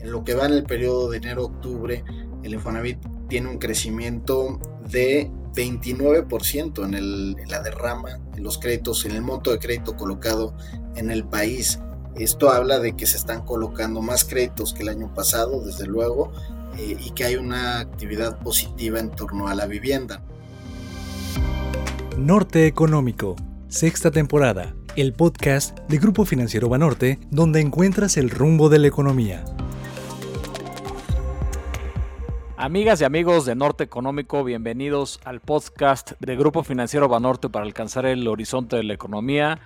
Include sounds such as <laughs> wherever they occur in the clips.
En lo que va en el periodo de enero-octubre, el Infonavit tiene un crecimiento de 29% en, la derrama, en los créditos, en el monto de crédito colocado en el país. Esto habla de que se están colocando más créditos que el año pasado, desde luego, eh, y que hay una actividad positiva en torno a la vivienda. Norte Económico, sexta temporada, el podcast de Grupo Financiero Banorte, donde encuentras el rumbo de la economía. Amigas y amigos de Norte Económico, bienvenidos al podcast de Grupo Financiero Banorte para alcanzar el horizonte de la economía.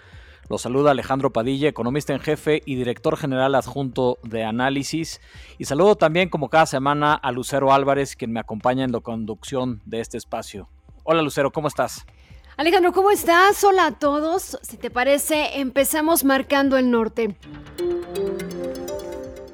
Los saluda Alejandro Padilla, economista en jefe y director general adjunto de análisis. Y saludo también, como cada semana, a Lucero Álvarez, quien me acompaña en la conducción de este espacio. Hola Lucero, ¿cómo estás? Alejandro, ¿cómo estás? Hola a todos. Si te parece, empezamos marcando el norte.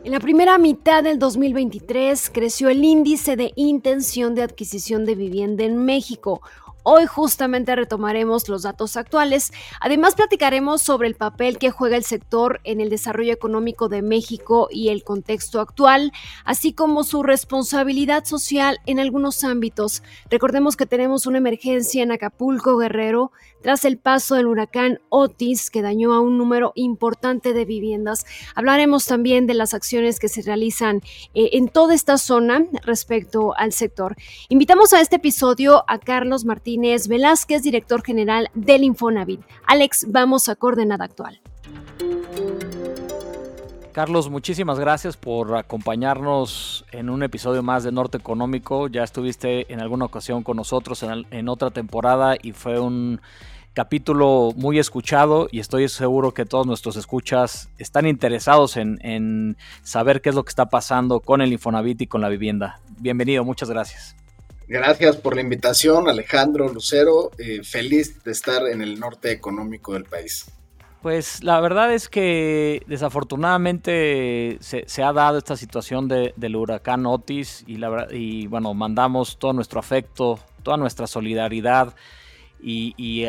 En la primera mitad del 2023 creció el índice de intención de adquisición de vivienda en México, Hoy justamente retomaremos los datos actuales. Además platicaremos sobre el papel que juega el sector en el desarrollo económico de México y el contexto actual, así como su responsabilidad social en algunos ámbitos. Recordemos que tenemos una emergencia en Acapulco, Guerrero, tras el paso del huracán Otis que dañó a un número importante de viviendas. Hablaremos también de las acciones que se realizan eh, en toda esta zona respecto al sector. Invitamos a este episodio a Carlos Martínez Velázquez, director general del Infonavit. Alex, vamos a coordenada actual. Carlos, muchísimas gracias por acompañarnos en un episodio más de Norte Económico. Ya estuviste en alguna ocasión con nosotros en, otra temporada y fue un capítulo muy escuchado y estoy seguro que todos nuestros escuchas están interesados en, en saber qué es lo que está pasando con el Infonavit y con la vivienda. Bienvenido, muchas gracias. Gracias por la invitación, Alejandro Lucero. Eh, feliz de estar en el norte económico del país. Pues la verdad es que desafortunadamente se, ha dado esta situación del huracán Otis y, y, bueno, mandamos todo nuestro afecto, toda nuestra solidaridad y,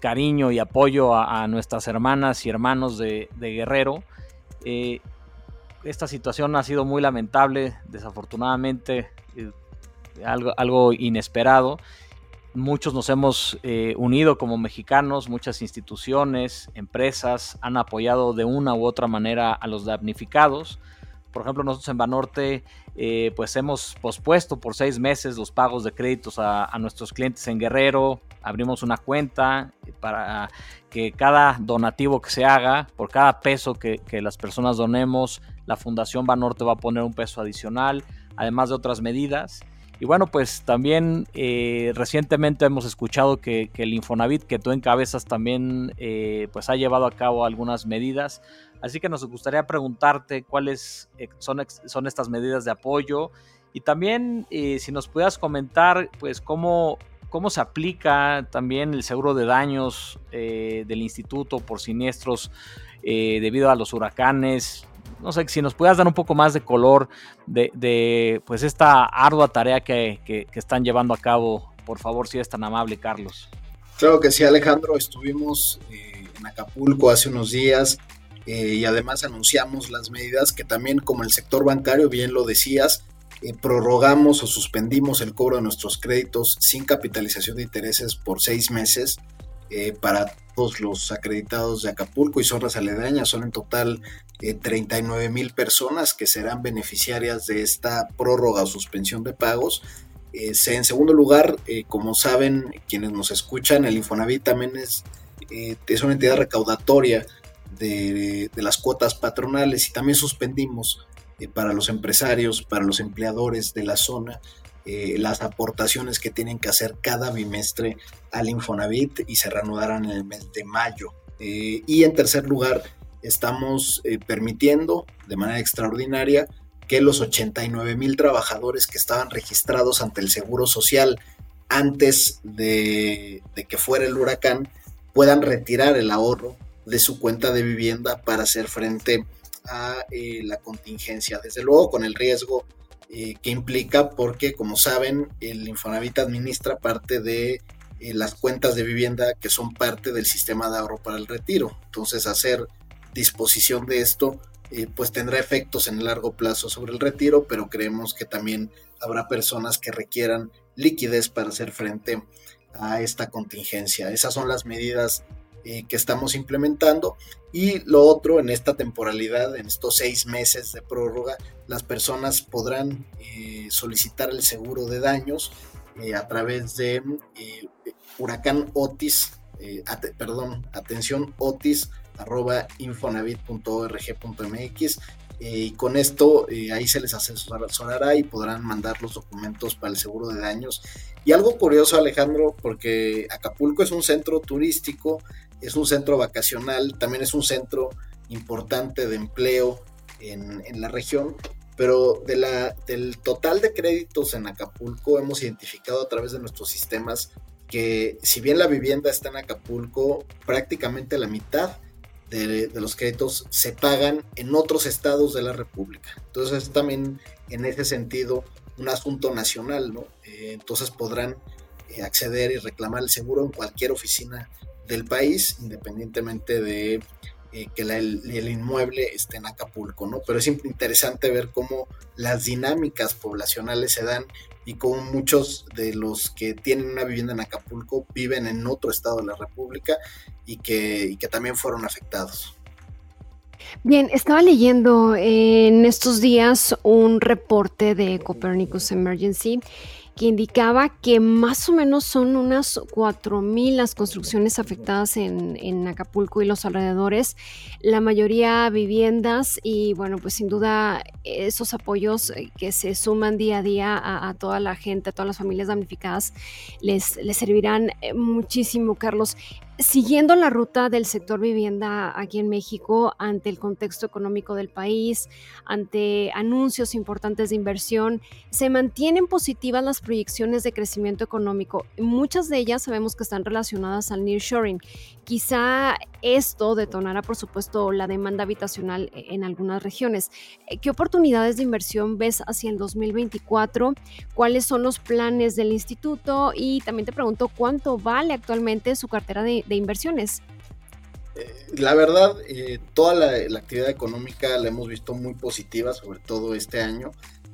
cariño y apoyo a, nuestras hermanas y hermanos de, Guerrero. Eh, esta situación ha sido muy lamentable, desafortunadamente. Eh, algo, inesperado. Muchos nos hemos eh, unido como mexicanos, muchas instituciones, empresas han apoyado de una u otra manera a los damnificados. Por ejemplo, nosotros en Banorte eh, pues hemos pospuesto por seis meses los pagos de créditos a, nuestros clientes en Guerrero. Abrimos una cuenta para que cada donativo que se haga, por cada peso que, que las personas donemos, la Fundación Banorte va a poner un peso adicional, además de otras medidas. Y bueno, pues también eh, recientemente hemos escuchado que, el Infonavit que tú encabezas también eh, pues ha llevado a cabo algunas medidas. Así que nos gustaría preguntarte cuáles eh, son, son estas medidas de apoyo. Y también si nos pudieras comentar pues cómo, cómo se aplica también el seguro de daños del instituto por siniestros debido a los huracanes. No sé, si nos puedas dar un poco más de color de, pues esta ardua tarea que, están llevando a cabo, por favor, si es tan amable, Carlos. Claro que sí, Alejandro, estuvimos eh, en Acapulco hace unos días eh, y además anunciamos las medidas que también como el sector bancario, bien lo decías, eh, prorrogamos o suspendimos el cobro de nuestros créditos sin capitalización de intereses por seis meses para todos los acreditados de Acapulco y zonas aledañas. Son en total 39 eh, mil personas que serán beneficiarias de esta prórroga o suspensión de pagos. Eh, en segundo lugar, eh, como saben quienes nos escuchan, el Infonavit también es, es una entidad recaudatoria de, las cuotas patronales y también suspendimos para los empresarios, para los empleadores de la zona, las aportaciones que tienen que hacer cada bimestre al Infonavit y se reanudarán en el mes de mayo. y en tercer lugar, estamos eh, permitiendo de manera extraordinaria que los 89 mil trabajadores que estaban registrados ante el Seguro Social antes de, que fuera el huracán puedan retirar el ahorro de su cuenta de vivienda para hacer frente a eh, la contingencia. Desde luego con el riesgo eh, que implica porque, como saben, el Infonavit administra parte de las cuentas de vivienda que son parte del sistema de ahorro para el retiro. Entonces, hacer disposición de esto pues tendrá efectos en el largo plazo sobre el retiro, pero creemos que también habrá personas que requieran liquidez para hacer frente a esta contingencia. Esas son las medidas eh, que estamos implementando. Y lo otro, en esta temporalidad, en estos seis meses de prórroga, las personas podrán eh, solicitar el seguro de daños eh, a través de huracán Otis, perdón, atención Otis arroba infonavit.org.mx y con esto ahí se les asesorará y podrán mandar los documentos para el seguro de daños. Y algo curioso Alejandro, porque Acapulco es un centro turístico es un centro vacacional, también es un centro importante de empleo en, la región, pero del total de créditos en Acapulco hemos identificado a través de nuestros sistemas que si bien la vivienda está en Acapulco, prácticamente la mitad de, los créditos se pagan en otros estados de la República. Entonces es también en ese sentido un asunto nacional, ¿no? Eh, entonces podrán eh, acceder y reclamar el seguro en cualquier oficina del país, independientemente de eh, que el, inmueble esté en Acapulco, ¿no? Pero es interesante ver cómo las dinámicas poblacionales se dan y cómo muchos de los que tienen una vivienda en Acapulco viven en otro estado de la República y que, y que también fueron afectados. Bien, estaba leyendo en estos días un reporte de Copernicus Emergency que indicaba que más o menos son unas 4.000 las construcciones afectadas en, Acapulco y los alrededores, la mayoría viviendas y bueno, pues sin duda esos apoyos eh, que se suman día a día a, toda la gente, a todas las familias damnificadas, les, les servirán eh, muchísimo, Carlos. Siguiendo la ruta del sector vivienda aquí en México, ante el contexto económico del país, ante anuncios importantes de inversión, se mantienen positivas las proyecciones de crecimiento económico. Muchas de ellas sabemos que están relacionadas al nearshoring. Quizá esto detonará, por supuesto, la demanda habitacional en algunas regiones. ¿Qué oportunidades de inversión ves hacia el 2024? ¿Cuáles son los planes del instituto? Y también te pregunto, ¿cuánto vale actualmente su cartera de de inversiones? Eh, la verdad, eh, toda la, actividad económica la hemos visto muy positiva, sobre todo este año,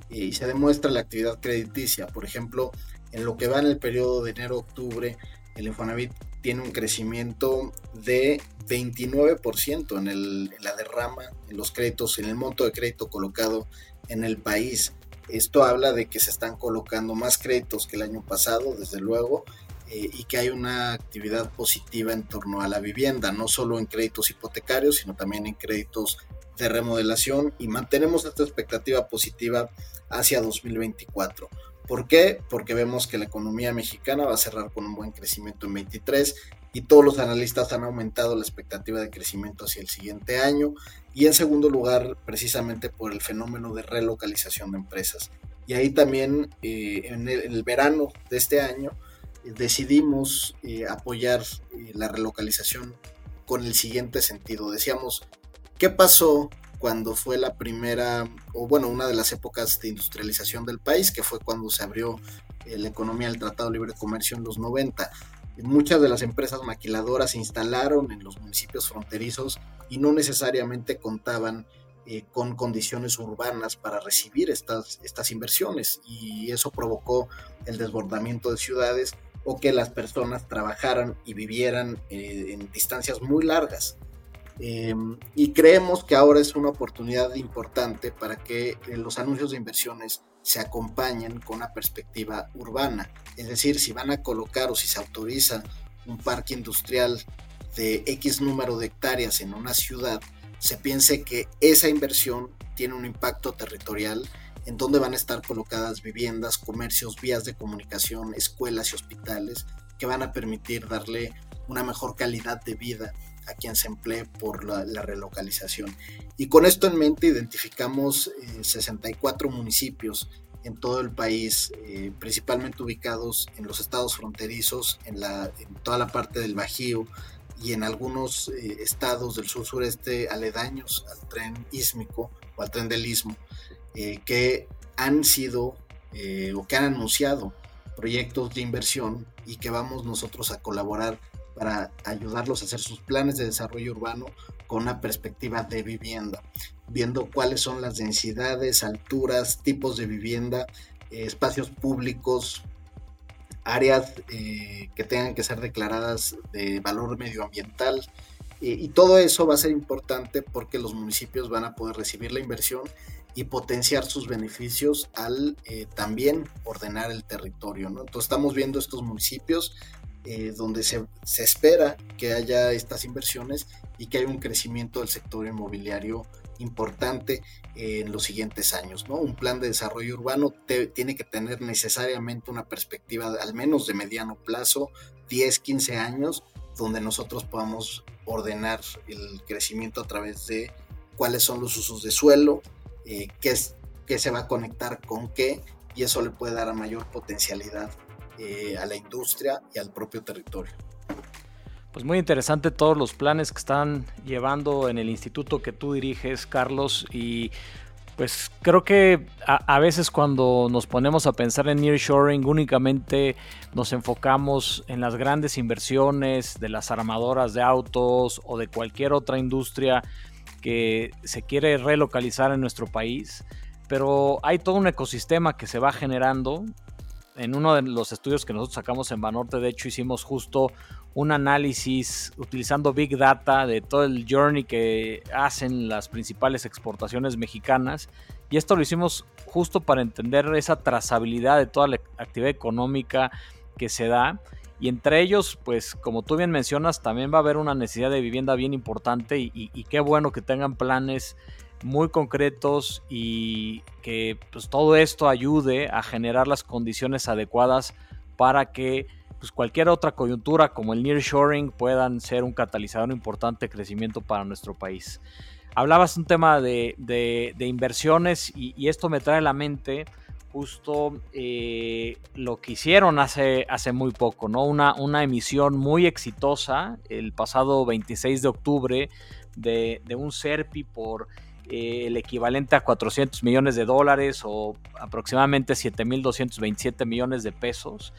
y se demuestra la actividad crediticia. Por ejemplo, en lo que va en el periodo de enero-octubre, el Infonavit tiene un crecimiento de 29% en, el, en la derrama, en los créditos, en el monto de crédito colocado en el país. Esto habla de que se están colocando más créditos que el año pasado, desde luego, eh, y que hay una actividad positiva en torno a la vivienda, no solo en créditos hipotecarios, sino también en créditos de remodelación y mantenemos esta expectativa positiva hacia 2024. ¿Por qué? Porque vemos que la economía mexicana va a cerrar con un buen crecimiento en 23 y todos los analistas han aumentado la expectativa de crecimiento hacia el siguiente año y en segundo lugar precisamente por el fenómeno de relocalización de empresas. Y ahí también eh, en el verano de este año decidimos eh, apoyar eh, la relocalización con el siguiente sentido. Decíamos, ¿qué pasó cuando fue la primera, o bueno, una de las épocas de industrialización del país, que fue cuando se abrió eh, la economía del Tratado de Libre Comercio en los 90? Muchas de las empresas maquiladoras se instalaron en los municipios fronterizos y no necesariamente contaban con condiciones urbanas para recibir estas, estas inversiones y eso provocó el desbordamiento de ciudades o que las personas trabajaran y vivieran eh, en distancias muy largas. Em, y creemos que ahora es una oportunidad importante para que eh, los anuncios de inversiones se acompañen con una perspectiva urbana. Es decir, si van a colocar o si se autoriza un parque industrial de X número de hectáreas en una ciudad, se piense que esa inversión tiene un impacto territorial en donde van a estar colocadas viviendas, comercios, vías de comunicación, escuelas y hospitales que van a permitir darle una mejor calidad de vida a quien se emplee por la, relocalización. Y con esto en mente identificamos 64 eh, municipios en todo el país, eh, principalmente ubicados en los estados fronterizos, en toda la parte del Bajío y en algunos eh, estados del sur sureste aledaños al tren ísmico o al tren del istmo, eh, que han sido eh, o que han anunciado proyectos de inversión y que vamos nosotros a colaborar para ayudarlos a hacer sus planes de desarrollo urbano con una perspectiva de vivienda, viendo cuáles son las densidades, alturas, tipos de vivienda, eh, espacios públicos, áreas que tengan que ser declaradas de valor medioambiental. y todo eso va a ser importante porque los municipios van a poder recibir la inversión y potenciar sus beneficios al eh, también ordenar el territorio. ¿no? Entonces estamos viendo estos municipios eh, donde se, espera que haya estas inversiones y que haya un crecimiento del sector inmobiliario importante en los siguientes años. ¿no? Un plan de desarrollo urbano tiene que tener necesariamente una perspectiva al menos de mediano plazo, 10, 15 años, donde nosotros podamos ordenar el crecimiento a través de cuáles son los usos de suelo, eh, qué, se va a conectar con qué, y eso le puede dar mayor potencialidad eh, a la industria y al propio territorio. Pues muy interesante todos los planes que están llevando en el instituto que tú diriges, Carlos, y pues creo que a, veces cuando nos ponemos a pensar en nearshoring únicamente nos enfocamos en las grandes inversiones de las armadoras de autos o de cualquier otra industria que se quiere relocalizar en nuestro país, pero hay todo un ecosistema que se va generando. En uno de los estudios que nosotros sacamos en Banorte, de hecho, hicimos justo un análisis utilizando Big Data de todo el journey que hacen las principales exportaciones mexicanas. Y esto lo hicimos justo para entender esa trazabilidad de toda la actividad económica que se da y entre ellos, pues como tú bien mencionas, también va a haber una necesidad de vivienda bien importante y, qué bueno que tengan planes muy concretos y que pues, todo esto ayude a generar las condiciones adecuadas para que pues, cualquier otra coyuntura como el nearshoring puedan ser un catalizador importante de crecimiento para nuestro país. Hablabas un tema de, inversiones y, y, esto me trae a la mente justo eh, lo que hicieron hace, hace muy poco, ¿no? Una, una emisión muy exitosa el pasado 26 de octubre de, un SERPI por eh, el equivalente a 400 millones de dólares o aproximadamente 7.227 millones de pesos.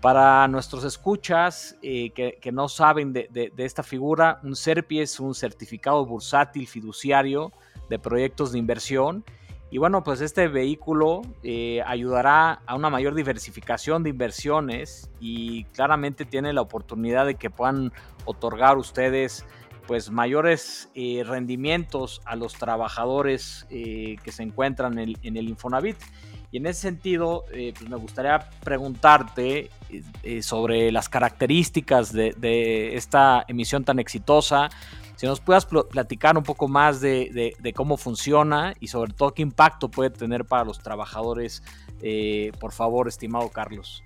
Para nuestros escuchas eh, que, no saben de, de, esta figura, un SERPI es un certificado bursátil fiduciario de proyectos de inversión y bueno, pues este vehículo eh, ayudará a una mayor diversificación de inversiones y claramente tiene la oportunidad de que puedan otorgar ustedes pues mayores eh, rendimientos a los trabajadores eh, que se encuentran en el, Infonavit. Y en ese sentido, pues me gustaría preguntarte sobre las características de, esta emisión tan exitosa, si nos puedas platicar un poco más de, cómo funciona y sobre todo qué impacto puede tener para los trabajadores, eh, por favor, estimado Carlos.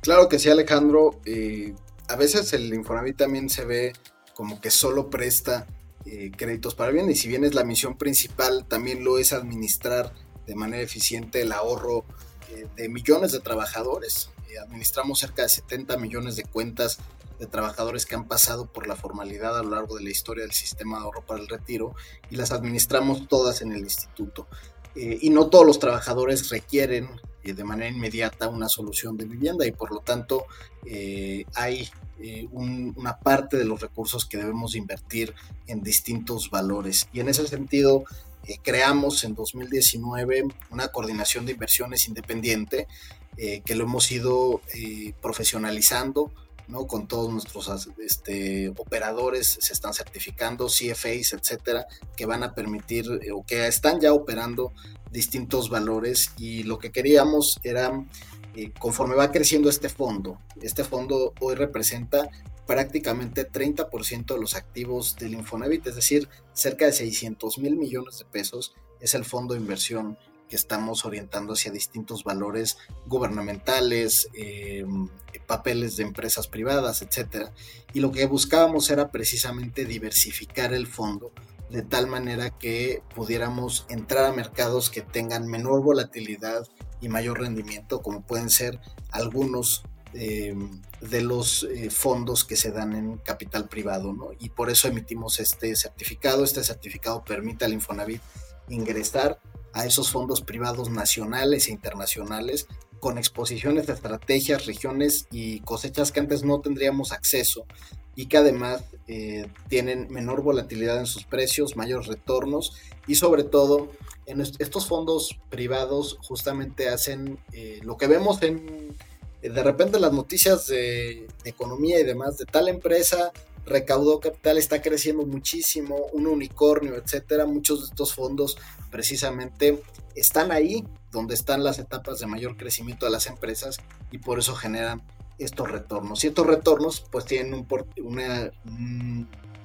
Claro que sí, Alejandro. Eh, a veces el Infonavit también se ve como que solo presta eh, créditos para bien y si bien es la misión principal, también lo es administrar de manera eficiente el ahorro de millones de trabajadores. administramos cerca de 70 millones de cuentas de trabajadores que han pasado por la formalidad a lo largo de la historia del sistema de ahorro para el retiro y las administramos todas en el instituto. Eh, y no todos los trabajadores requieren eh, de manera inmediata una solución de vivienda y por lo tanto eh, hay una parte de los recursos que debemos invertir en distintos valores. Y en ese sentido creamos en 2019 una coordinación de inversiones independiente que lo hemos ido profesionalizando ¿no? Con todos nuestros este, operadores se están certificando, CFAs, etcétera, que van a permitir eh, o que están ya operando distintos valores y lo que queríamos era, eh, conforme va creciendo este fondo, este fondo hoy representa prácticamente 30% de los activos del Infonavit, es decir, cerca de 600 mil millones de pesos es el fondo de inversión que estamos orientando hacia distintos valores gubernamentales, eh, papeles de empresas privadas, etc. Y lo que buscábamos era precisamente diversificar el fondo de tal manera que pudiéramos entrar a mercados que tengan menor volatilidad y mayor rendimiento, como pueden ser algunos eh, de los eh, fondos que se dan en capital privado, Y por eso emitimos este certificado. Este certificado permite al Infonavit ingresar a esos fondos privados nacionales e internacionales con exposiciones de estrategias, regiones y cosechas que antes no tendríamos acceso y que además eh, tienen menor volatilidad en sus precios, mayores retornos y sobre todo en estos fondos privados justamente hacen eh, lo que vemos en de repente las noticias de, economía y demás de tal empresa recaudó capital, está creciendo muchísimo, un unicornio, etcétera. Muchos de estos fondos precisamente están ahí donde están las etapas de mayor crecimiento de las empresas y por eso generan estos retornos. Y estos retornos pues tienen un, una,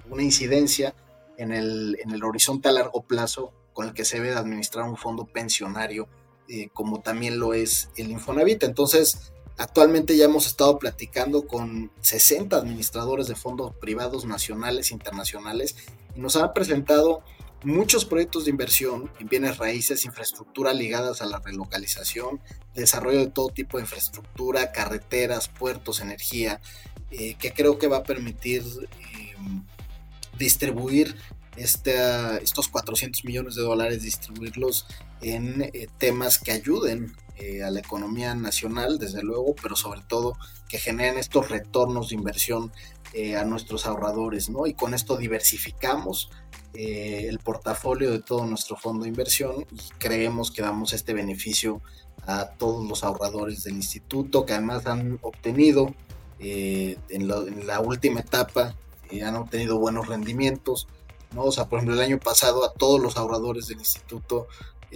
una incidencia en el, en el horizonte a largo plazo con el que se debe administrar un fondo pensionario, eh, como también lo es el Infonavit. Entonces, actualmente ya hemos estado platicando con 60 administradores de fondos privados nacionales e internacionales y nos han presentado muchos proyectos de inversión en bienes raíces, infraestructura ligadas a la relocalización, desarrollo de todo tipo de infraestructura, carreteras, puertos, energía, eh, que creo que va a permitir em, distribuir estos 400 millones de dólares, distribuirlos en eh, temas que ayuden eh, a la economía nacional, desde luego, pero sobre todo que generen estos retornos de inversión a nuestros ahorradores, ¿no? Y con esto diversificamos eh, el portafolio de todo nuestro fondo de inversión y creemos que damos este beneficio a todos los ahorradores del instituto que además han obtenido eh, en, la última etapa, eh, han obtenido buenos rendimientos. ¿no? O sea, por ejemplo, el año pasado a todos los ahorradores del instituto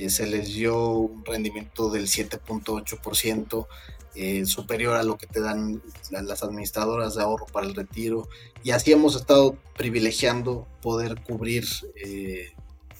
se les dio un rendimiento del 7.8%, eh, superior a lo que te dan las administradoras de ahorro para el retiro. Y así hemos estado privilegiando poder cubrir, eh,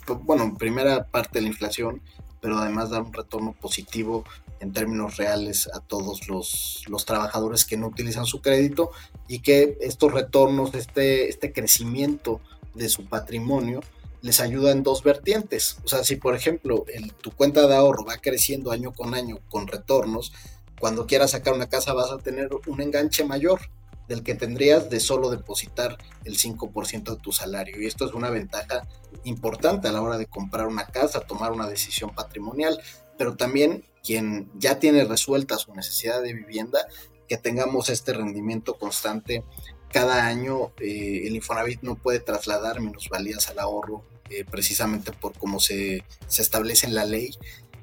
pues, bueno, en primera parte de la inflación, pero además dar un retorno positivo en términos reales a todos los, los, trabajadores que no utilizan su crédito y que estos retornos, este, este crecimiento de su patrimonio, les ayuda en dos vertientes. O sea, si por ejemplo tu cuenta de ahorro va creciendo año con año con retornos, cuando quieras sacar una casa vas a tener un enganche mayor del que tendrías de solo depositar el 5% de tu salario. Y esto es una ventaja importante a la hora de comprar una casa, tomar una decisión patrimonial, pero también quien ya tiene resuelta su necesidad de vivienda, que tengamos este rendimiento constante cada año. Eh, el Infonavit no puede trasladar minusvalías al ahorro eh, precisamente por cómo se, se establece en la ley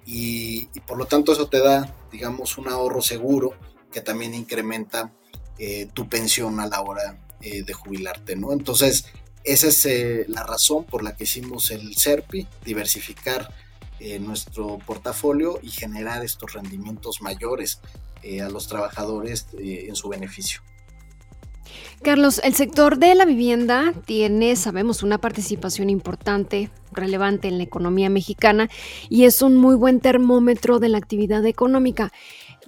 y, por lo tanto eso te da, digamos, un ahorro seguro que también incrementa eh, tu pensión a la hora eh, de jubilarte, ¿no? Entonces, esa es la razón por la que hicimos el SERPI, diversificar nuestro portafolio y generar estos rendimientos mayores a los trabajadores en su beneficio. Carlos, el sector de la vivienda tiene, sabemos, una participación importante, relevante en la economía mexicana y es un muy buen termómetro de la actividad económica.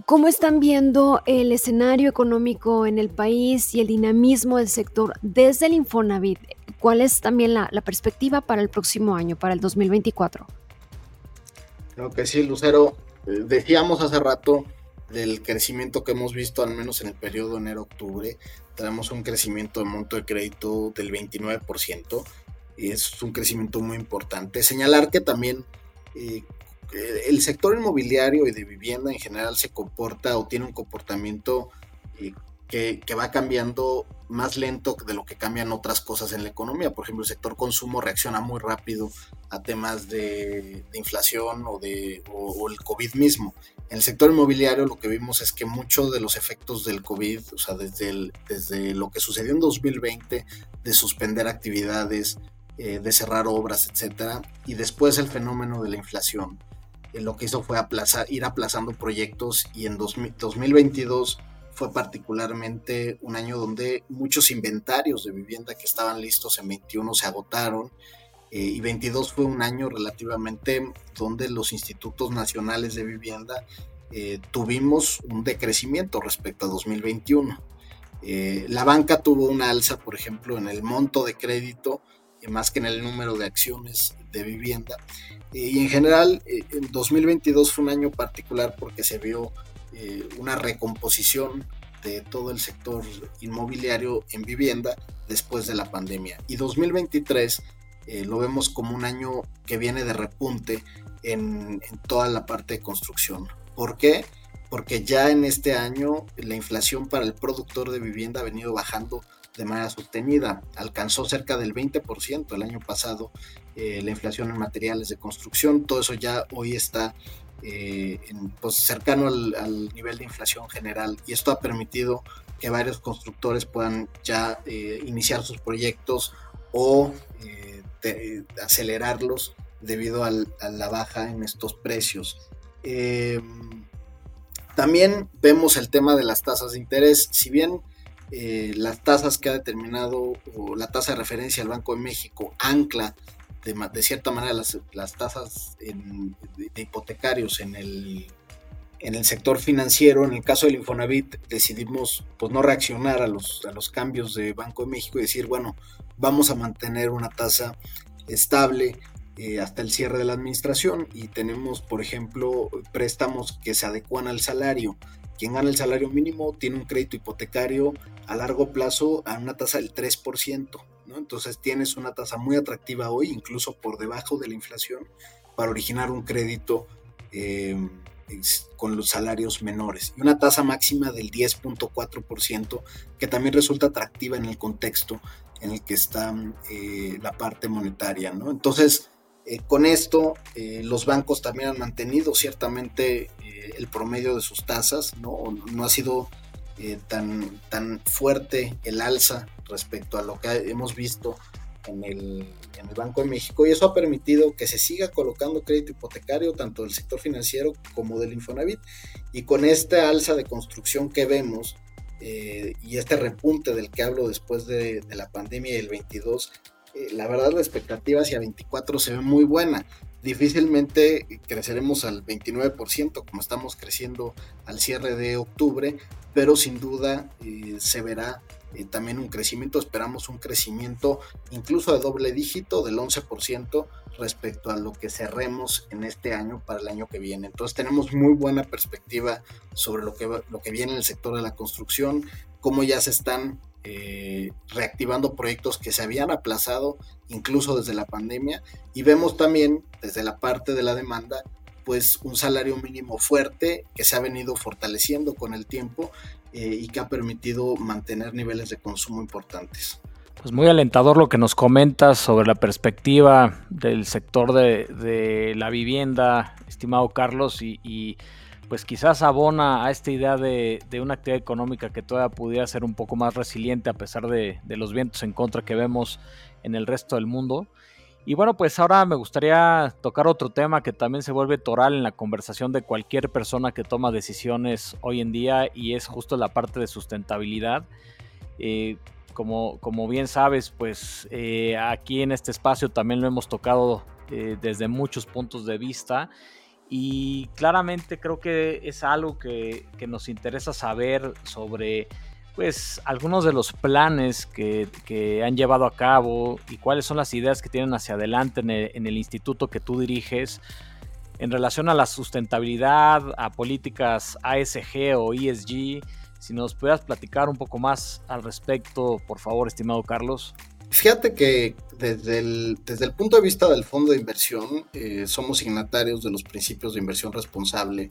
¿Cómo están viendo el escenario económico en el país y el dinamismo del sector desde el Infonavit? ¿Cuál es también la, perspectiva para el próximo año, para el 2024? Creo que sí, Lucero. Eh, decíamos hace rato del crecimiento que hemos visto, al menos en el periodo enero-octubre, tenemos un crecimiento de monto de crédito del 29%, y es un crecimiento muy importante. Señalar que también eh, el sector inmobiliario y de vivienda en general se comporta o tiene un comportamiento eh, que, va cambiando más lento de lo que cambian otras cosas en la economía. Por ejemplo, el sector consumo reacciona muy rápido a temas de, inflación o, de, o, el COVID mismo. En el sector inmobiliario lo que vimos es que muchos de los efectos del COVID, o sea, desde, desde lo que sucedió en 2020, de suspender actividades, eh, de cerrar obras, etcétera, y después el fenómeno de la inflación, eh, lo que hizo fue aplazar, ir aplazando proyectos y en 2022 fue particularmente un año donde muchos inventarios de vivienda que estaban listos en 21 se agotaron eh, y 22 fue un año relativamente donde los institutos nacionales de vivienda eh, tuvimos un decrecimiento respecto a 2021. Eh, la banca tuvo una alza, por ejemplo, en el monto de crédito, más que en el número de acciones de vivienda. y en general, en 2022 fue un año particular porque se vio eh, una recomposición de todo el sector inmobiliario en vivienda después de la pandemia. Y 2023 eh, lo vemos como un año que viene de repunte en, toda la parte de construcción. ¿Por qué? Porque ya en este año la inflación para el productor de vivienda ha venido bajando de manera sostenida. Alcanzó cerca del 20% el año pasado eh, la inflación en materiales de construcción. Todo eso ya hoy está eh, pues, cercano al, nivel de inflación general y esto ha permitido que varios constructores puedan ya eh, iniciar sus proyectos o acelerarlos debido a la baja en estos precios. también vemos el tema de las tasas de interés. Si bien eh, las tasas que ha determinado o la tasa de referencia del Banco de México ancla de, cierta manera las, tasas de, hipotecarios en el, en el sector financiero. En el caso del Infonavit decidimos pues, no reaccionar a los, a los cambios de Banco de México y decir, bueno, vamos a mantener una tasa estable eh, hasta el cierre de la administración y tenemos, por ejemplo, préstamos que se adecuan al salario quien gana el salario mínimo tiene un crédito hipotecario a largo plazo a una tasa del 3%, Entonces tienes una tasa muy atractiva hoy, incluso por debajo de la inflación, para originar un crédito eh, con los salarios menores. Y una tasa máxima del 10.4%, que también resulta atractiva en el contexto en el que está eh, la parte monetaria. Entonces, eh, con esto, los bancos también han mantenido ciertamente el promedio de sus tasas, no, no ha sido eh, tan, tan fuerte el alza respecto a lo que hemos visto en el, en el, Banco de México. Y eso ha permitido que se siga colocando crédito hipotecario tanto del sector financiero como del Infonavit. Y con esta alza de construcción que vemos eh, y este repunte del que hablo después de, de la pandemia del 22 eh, la verdad la expectativa hacia 24 se ve muy buena difícilmente creceremos al 29% como estamos creciendo al cierre de octubre, pero sin duda eh, se verá eh, también un crecimiento, esperamos un crecimiento incluso de doble dígito del 11% respecto a lo que cerremos en este año para el año que viene. Entonces tenemos muy buena perspectiva sobre lo que, lo que viene en el sector de la construcción, cómo ya se están eh, reactivando proyectos que se habían aplazado incluso desde la pandemia y vemos también desde la parte de la demanda pues un salario mínimo fuerte que se ha venido fortaleciendo con el tiempo eh, y que ha permitido mantener niveles de consumo importantes. Pues muy alentador lo que nos comentas sobre la perspectiva del sector de, la vivienda, estimado Carlos, y pues quizás abona a esta idea de, una actividad económica que todavía pudiera ser un poco más resiliente a pesar de, los vientos en contra que vemos en el resto del mundo. Y bueno, pues ahora me gustaría tocar otro tema que también se vuelve toral en la conversación de cualquier persona que toma decisiones hoy en día y es justo la parte de sustentabilidad. Eh, como, como, bien sabes, pues eh, aquí en este espacio también lo hemos tocado eh, desde muchos puntos de vista y claramente creo que es algo que, nos interesa saber sobre pues algunos de los planes que, han llevado a cabo y cuáles son las ideas que tienen hacia adelante en el, instituto que tú diriges en relación a la sustentabilidad, a políticas ASG o ESG. Si nos pudieras platicar un poco más al respecto, por favor, estimado Carlos. Fíjate que desde el, desde el punto de vista del fondo de inversión, eh, somos signatarios de los principios de inversión responsable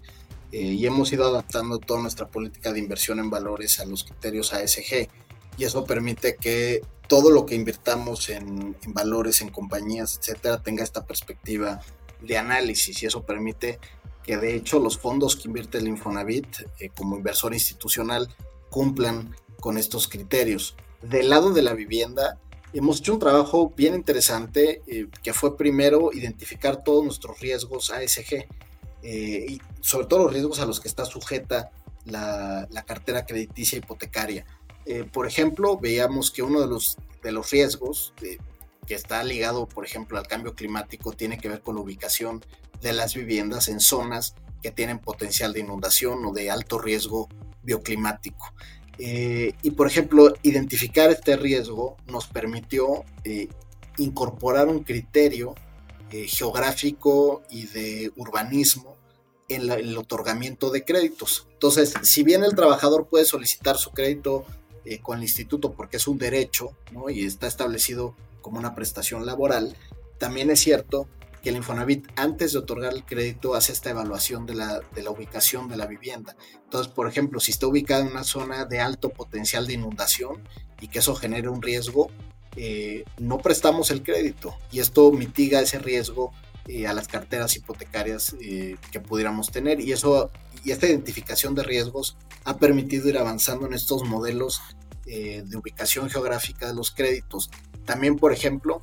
eh, y hemos ido adaptando toda nuestra política de inversión en valores a los criterios ASG. Y eso permite que todo lo que invirtamos en, valores, en compañías, etcétera, tenga esta perspectiva de análisis. Y eso permite que, de hecho, los fondos que invierte el Infonavit eh, como inversor institucional cumplan con estos criterios. Del lado de la vivienda, hemos hecho un trabajo bien interesante eh, que fue primero identificar todos nuestros riesgos ASG eh, y sobre todo los riesgos a los que está sujeta la, cartera crediticia hipotecaria. Eh, por ejemplo, veíamos que uno de los, de los riesgos que está ligado, por ejemplo, al cambio climático tiene que ver con la ubicación de las viviendas en zonas que tienen potencial de inundación o de alto riesgo bioclimático. Eh, y por ejemplo, identificar este riesgo nos permitió eh, incorporar un criterio eh, geográfico y de urbanismo en el otorgamiento de créditos. Entonces, si bien el trabajador puede solicitar su crédito con el instituto porque es un derecho y está establecido como una prestación laboral, también es cierto que el Infonavit antes de otorgar el crédito hace esta evaluación de la, ubicación de la vivienda. Entonces, por ejemplo, si está ubicada en una zona de alto potencial de inundación y que eso genere un riesgo, eh, no prestamos el crédito y esto mitiga ese riesgo eh, a las carteras hipotecarias eh, que pudiéramos tener y eso y esta identificación de riesgos ha permitido ir avanzando en estos modelos de ubicación geográfica de los créditos. También, por ejemplo,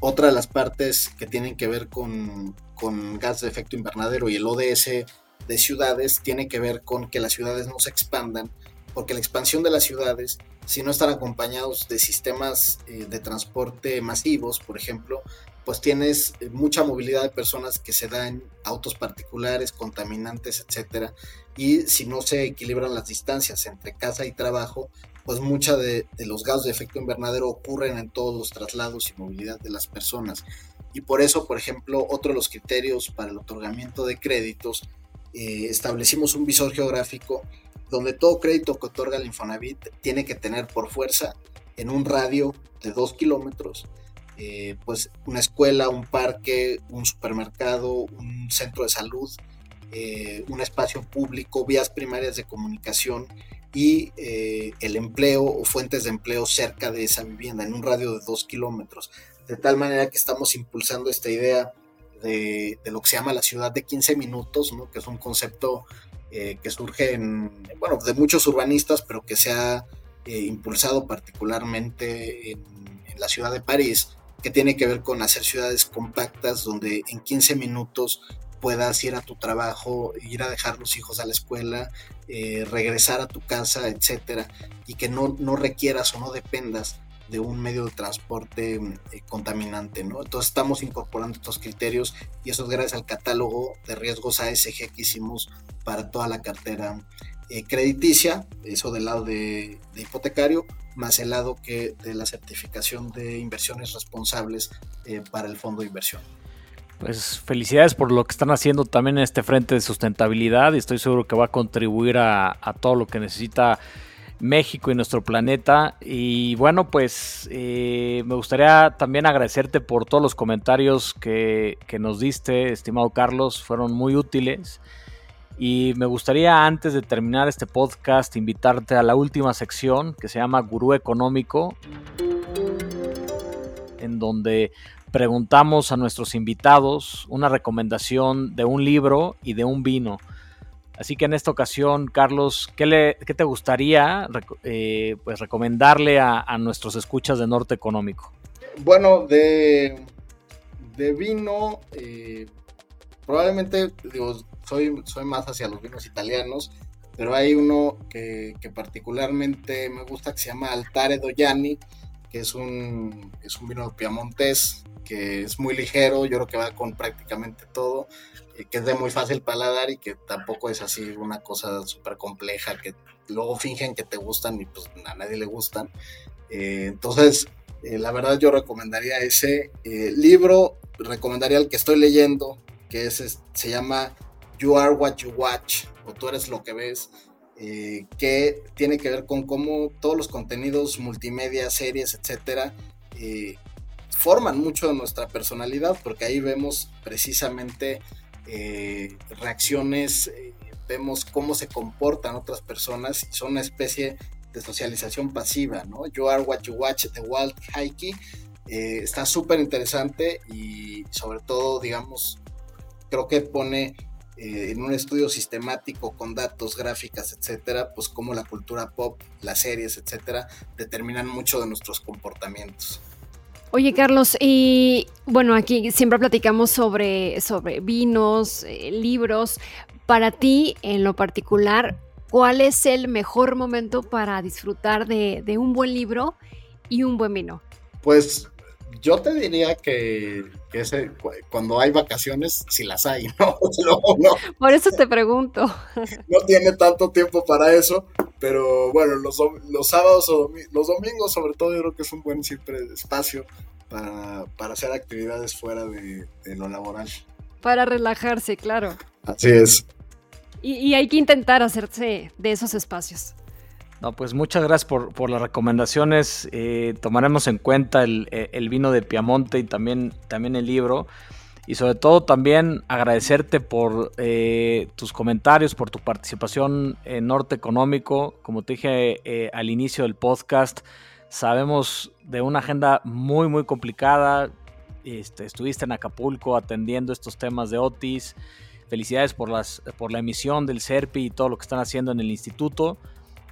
otra de las partes que tienen que ver con, con gas de efecto invernadero y el ODS de ciudades tiene que ver con que las ciudades no se expandan, porque la expansión de las ciudades si no están acompañados de sistemas eh, de transporte masivos, por ejemplo, pues tienes eh, mucha movilidad de personas que se dan autos particulares, contaminantes, etcétera. Y si no se equilibran las distancias entre casa y trabajo, pues mucha de, los gases de efecto invernadero ocurren en todos los traslados y movilidad de las personas. Y por eso, por ejemplo, otro de los criterios para el otorgamiento de créditos, eh, establecimos un visor geográfico donde todo crédito que otorga el Infonavit tiene que tener por fuerza en un radio de dos kilómetros, eh, pues una escuela, un parque, un supermercado, un centro de salud, eh, un espacio público, vías primarias de comunicación y eh, el empleo o fuentes de empleo cerca de esa vivienda, en un radio de dos kilómetros. De tal manera que estamos impulsando esta idea de, lo que se llama la ciudad de 15 minutos, ¿no? que es un concepto eh, que surge en, bueno, de muchos urbanistas, pero que se ha impulsado particularmente en, la ciudad de París, que tiene que ver con hacer ciudades compactas donde en 15 minutos puedas ir a tu trabajo, ir a dejar los hijos a la escuela, eh, regresar a tu casa, etcétera, y que no, no requieras o no dependas de un medio de transporte eh, contaminante, ¿no? Entonces estamos incorporando estos criterios y eso es gracias al catálogo de riesgos ASG que hicimos para toda la cartera eh, crediticia, eso del lado de, hipotecario, más el lado que de la certificación de inversiones responsables para el fondo de inversión. Pues felicidades por lo que están haciendo también en este frente de sustentabilidad y estoy seguro que va a contribuir a, todo lo que necesita México y nuestro planeta. Y bueno, pues eh, me gustaría también agradecerte por todos los comentarios que, nos diste, estimado Carlos, fueron muy útiles. Y me gustaría antes de terminar este podcast invitarte a la última sección que se llama Gurú Económico, en donde preguntamos a nuestros invitados una recomendación de un libro y de un vino. Así que en esta ocasión, Carlos, ¿qué, te gustaría eh, pues recomendarle a, nuestros escuchas de Norte Económico? Bueno, de, de vino, eh, probablemente soy, soy más hacia los vinos italianos, pero hay uno que, particularmente me gusta que se llama Altare Dogliani, que es un, es un vino piamontés que es muy ligero, yo creo que va con prácticamente todo que es de muy fácil paladar y que tampoco es así una cosa súper compleja que luego fingen que te gustan y pues a nadie le gustan. Eh, entonces, eh, la verdad yo recomendaría ese eh, libro, recomendaría el que estoy leyendo, que es, se llama You Are What You Watch, o tú eres lo que ves, que tiene que ver con cómo todos los contenidos multimedia, series, etcétera, forman mucho de nuestra personalidad, porque ahí vemos precisamente eh, reacciones, eh, vemos cómo se comportan otras personas y son una especie de socialización pasiva, ¿no? You are what you watch, The Wild Hikey, eh, está súper interesante y sobre todo, digamos, creo que pone en un estudio sistemático con datos, gráficas, etcétera, pues cómo la cultura pop, las series, etcétera, determinan mucho de nuestros comportamientos. Oye, Carlos, y bueno, aquí siempre platicamos sobre, sobre vinos, eh, libros. Para ti, en lo particular, ¿cuál es el mejor momento para disfrutar de, un buen libro y un buen vino? Pues yo te diría que, ese, cuando hay vacaciones, si las hay, <laughs> <laughs> ¿no? Por eso te pregunto. <laughs> No tiene tanto tiempo para eso, pero bueno, los, los sábados o los domingos sobre todo yo creo que es un buen siempre espacio para, hacer actividades fuera de, lo laboral. Para relajarse, claro. Así es. Y, hay que intentar hacerse de esos espacios. No, pues muchas gracias por, las recomendaciones. Eh, tomaremos en cuenta el, vino de Piamonte y también, también el libro. y sobre todo también agradecerte por eh, tus comentarios, por tu participación en Norte Económico. Como te dije eh, al inicio del podcast, sabemos de una agenda muy, muy complicada. Este, estuviste en Acapulco atendiendo estos temas de Otis. Felicidades por, las, por la emisión del CERPI y todo lo que están haciendo en el instituto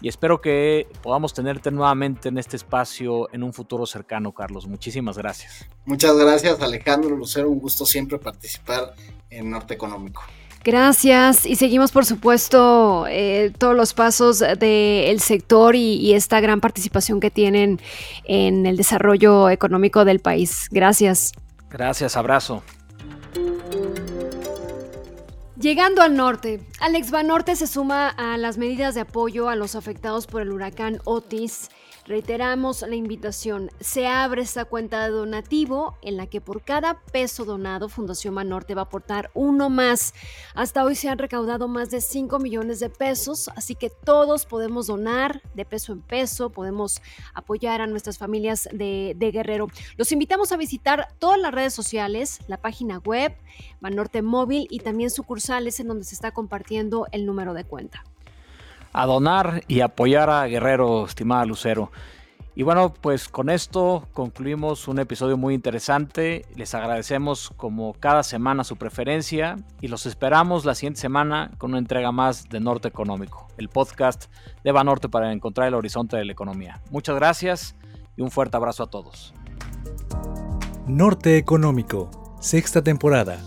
y espero que podamos tenerte nuevamente en este espacio en un futuro cercano, Carlos. Muchísimas gracias. Muchas gracias, Alejandro Lucero. Un gusto siempre participar en Norte Económico. Gracias y seguimos por supuesto eh, todos los pasos del sector y, esta gran participación que tienen en el desarrollo económico del país. Gracias. Gracias, abrazo. Llegando al norte, Alex Banorte se suma a las medidas de apoyo a los afectados por el huracán Otis Reiteramos la invitación. Se abre esta cuenta de donativo en la que por cada peso donado Fundación Banorte va a aportar uno más. Hasta hoy se han recaudado más de 5 millones de pesos, así que todos podemos donar de peso en peso, podemos apoyar a nuestras familias de, Guerrero. Los invitamos a visitar todas las redes sociales, la página web, Banorte Móvil y también sucursales en donde se está compartiendo el número de cuenta a donar y apoyar a Guerrero, estimada Lucero. Y bueno, pues con esto concluimos un episodio muy interesante. Les agradecemos como cada semana su preferencia y los esperamos la siguiente semana con una entrega más de Norte Económico, el podcast de Banorte para encontrar el horizonte de la economía. Muchas gracias y un fuerte abrazo a todos. Norte Económico, sexta temporada